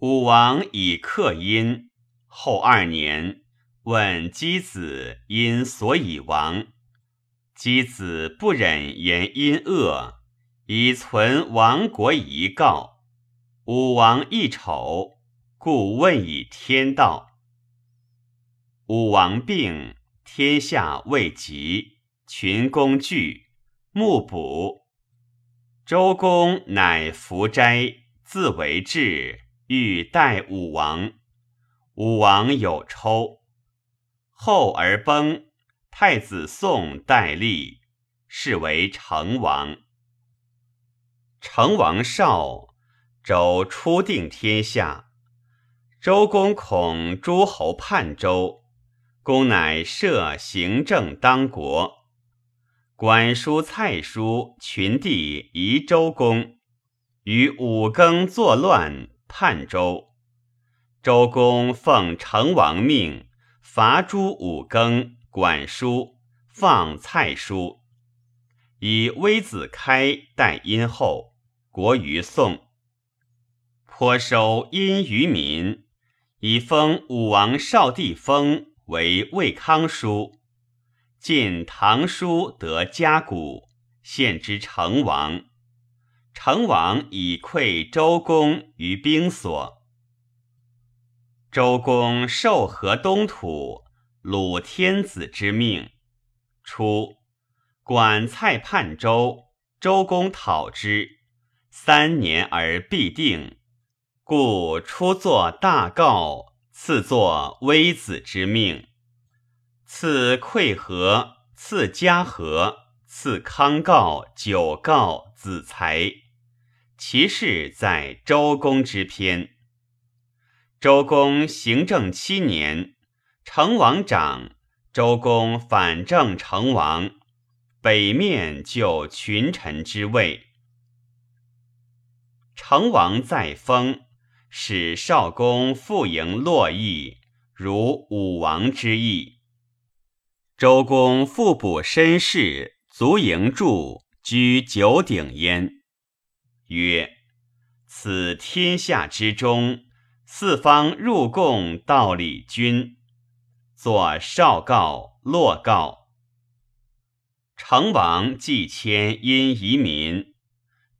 武王以克殷，后二年，问箕子因所以亡。箕子不忍言因恶，以存亡国遗告。武王一丑，故问以天道。武王病，天下未及，群公惧，目卜。周公乃服斋，自为质。欲代武王，武王有抽，后而崩。太子宋代立，是为成王。成王少，周初定天下。周公恐诸侯叛周，公乃设行政当国。管叔、蔡叔群弟疑周公，与五更作乱。叛周，周公奉成王命，伐诸五更、管叔，放蔡叔，以微子开代殷后，国于宋。颇收殷于民，以封武王少帝封为魏康叔，晋唐叔得嘉谷，献之成王。成王以馈周公于兵所。周公受河东土，鲁天子之命。初，管蔡叛周，周公讨之，三年而必定，故初作大告，次作微子之命，赐馈和，赐嘉和，赐康告、九告、子才。其事在周公之篇。周公行政七年，成王长，周公反正成王，北面就群臣之位。成王在封，使少公复迎洛邑，如武王之意。周公复补身世，足营柱，居九鼎焉。曰：此天下之中，四方入贡道理君。作少告、洛告。成王既迁因移民，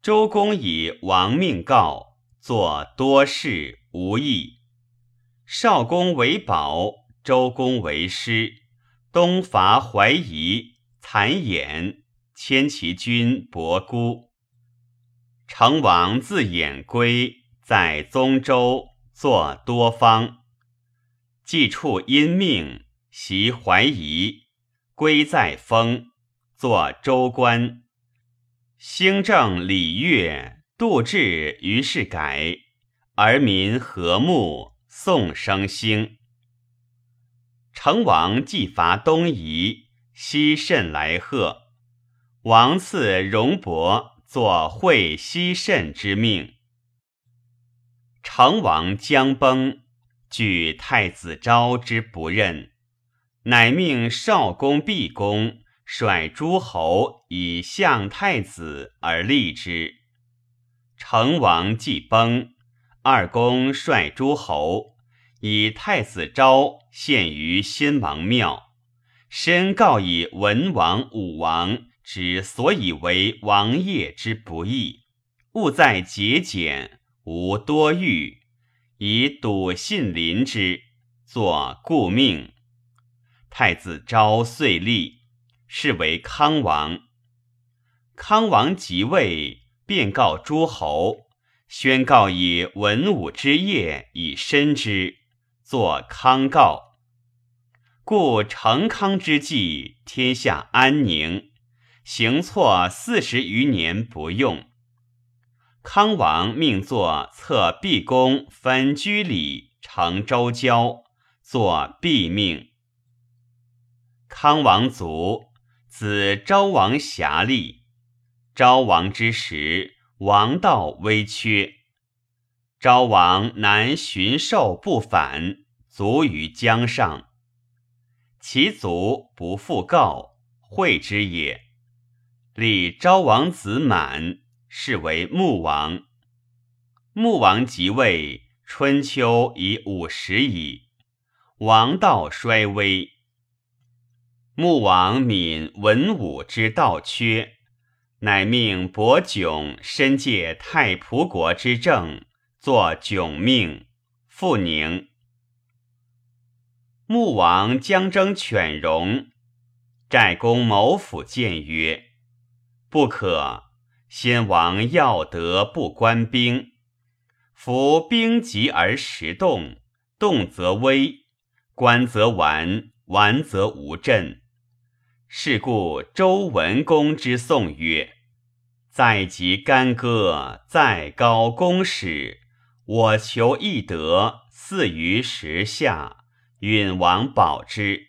周公以王命告，作多事无益。少公为保，周公为师。东伐怀疑，残衍，迁其君伯姑。成王自偃归，在宗周作多方，既处因命，袭怀疑，归在封，作周官。兴政礼乐，度制于是改，而民和睦，宋生兴。成王既伐东夷，西甚来贺，王赐荣伯。作会西慎之命，成王将崩，据太子昭之不任，乃命少公毕公率诸侯以相太子而立之。成王既崩，二公率诸侯以太子昭献于新王庙，申告以文王、武王。之所以为王业之不义，务在节俭，无多欲，以笃信临之，作故命。太子昭遂立，是为康王。康王即位，便告诸侯，宣告以文武之业以申之，作康告。故成康之际，天下安宁。行错四十余年不用，康王命作册毕公分居里成周交，作毕命。康王卒，子昭王遐立。昭王之时，王道微缺。昭王南巡狩不返，卒于江上。其卒不复告，会之也。立昭王子满，是为穆王。穆王即位，春秋已五十矣，王道衰微。穆王敏文武之道缺，乃命伯迥身借太仆国之政，作迥命，复宁。穆王将征犬戎，寨公谋府谏曰：“不可。先王要德不关兵，夫兵急而时动，动则危，关则完，完则无阵。是故周文公之颂曰：‘在即干戈，在高公使，我求一德，似于时下。’”允王保之，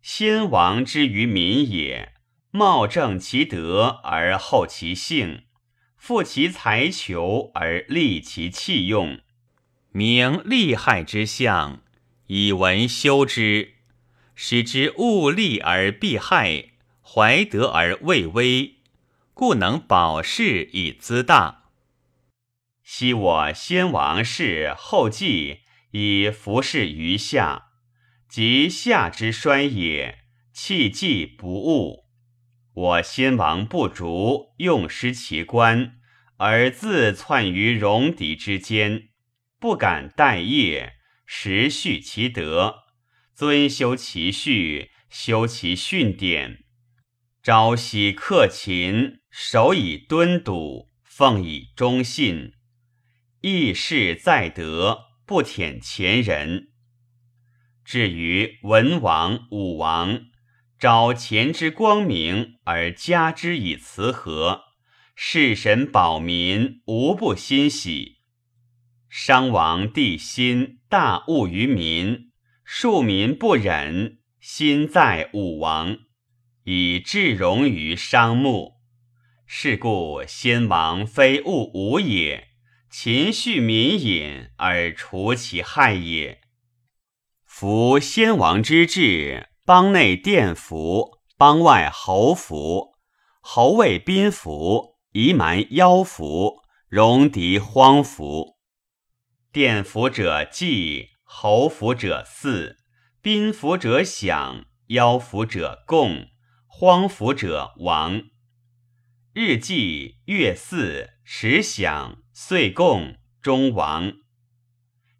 先王之于民也，茂正其德而后其性，富其财求而利其器用，明利害之象，以文修之，使之务利而避害，怀德而畏威，故能保世以资大。昔我先王室后继。以服侍于下，及下之衰也，弃计不务。我先王不足，用失其官，而自窜于戎狄之间，不敢待业，实续其德，尊修其序，修其训典，朝夕克勤，守以敦笃，奉以忠信，义事在德。不舔前人。至于文王、武王，昭前之光明而加之以慈和，事神保民，无不欣喜。商王帝辛大恶于民，庶民不忍，心在武王，以至容于商穆。是故先王非恶武也。勤恤民隐而除其害也。夫先王之治，邦内殿服，邦外侯服，侯卫宾服，夷蛮妖服，戎狄荒服。殿服者祭，侯服者祀，宾服者享，妖服者贡，荒服者亡。日祭，月祀，时享。岁贡终亡，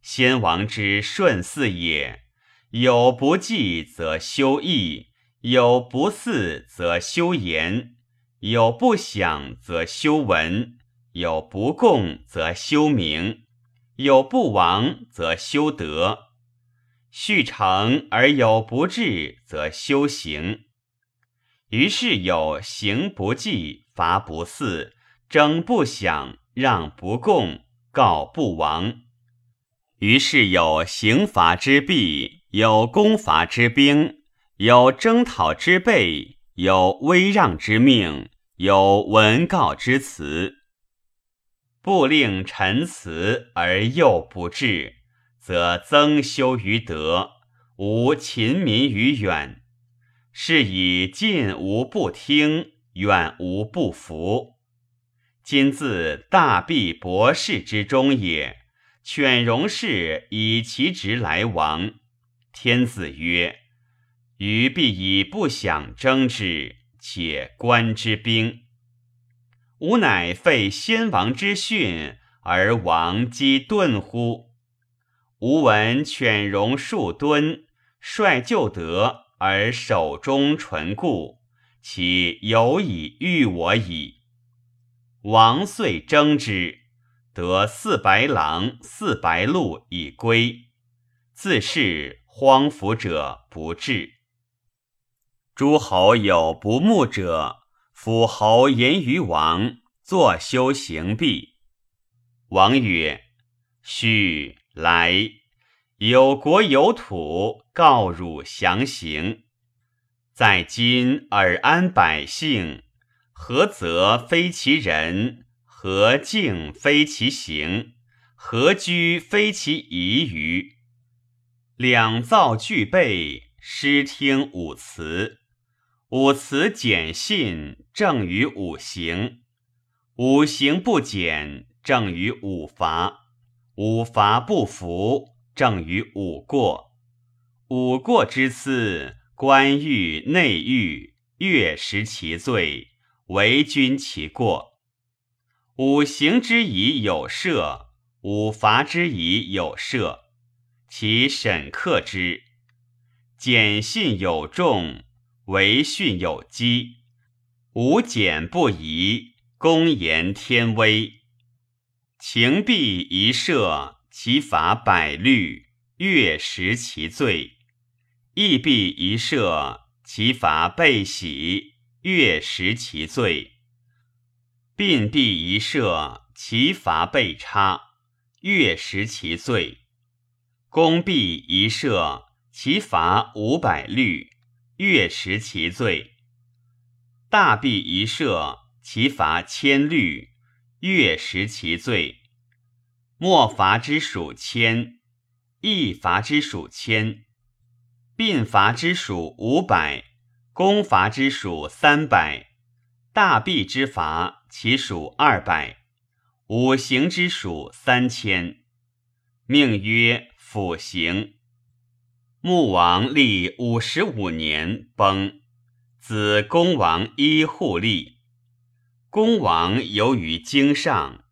先王之顺祀也。有不祭则修义，有不祀则修言，有不享则修文，有不共则修名，有不亡则修德。续成而有不至，则修行。于是有行不祭，罚不祀，争不享。让不共，告不亡。于是有刑罚之弊，有攻伐之兵，有征讨之备，有威让之命，有文告之辞。不令陈辞而又不至，则增修于德，无勤民于远。是以近无不听，远无不服。今自大毕博士之中也，犬戎氏以其职来亡。天子曰：“余必以不想争之，且观之兵。吾乃废先王之训，而王击顿乎？吾闻犬戎数吨，率旧德而守忠纯固，其有以御我矣。”王遂征之，得四白狼、四白鹿以归。自是荒服者不至。诸侯有不睦者，辅侯言于王，作修行毕。王曰：“须来，有国有土，告汝详行。在今尔安百姓。”何则非其人？何敬非其行？何居非其宜于？两造俱备，师听五辞。五辞简信，正于五行；五行不简，正于五罚。五伐不服，正于五过。五过之次，官欲内狱，月食其罪，为君其过。五行之仪有赦，五伐之仪有赦，其审克之。简信有重，为训有基。无简不疑，公言天威。情必一射，其法百律，月食其罪；义必一射，其法被喜，月食其罪；病必一射，其法被差，月食其罪；公毕一射，其罚五百律，月食其罪。大毕一射，其罚千律，月食其罪。莫罚之属千，义罚之属千，并罚之属五百，公罚之属三百，大弊之罚其属二百，五行之属三千。命曰辅行。穆王历五十五年崩。子公王一护立，公王游于京上，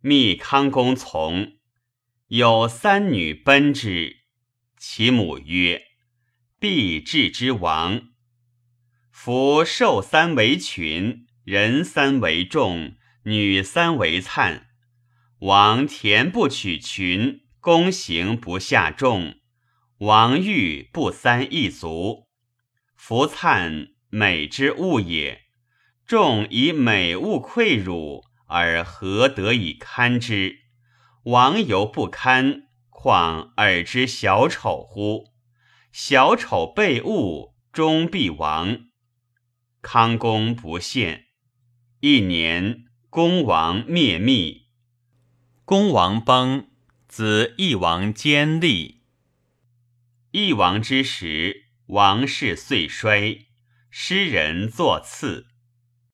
密康公从，有三女奔之。其母曰：“必至之王。夫受三为群，人三为众，女三为灿。王田不取群，公行不下众。王欲不三一族，夫灿。”美之物也，众以美物馈辱，而何得以堪之？王犹不堪，况尔之小丑乎？小丑被物，终必亡。康公不献。一年，公王灭密。公王崩，子翼王坚立。翼王之时，王室遂衰。诗人作次。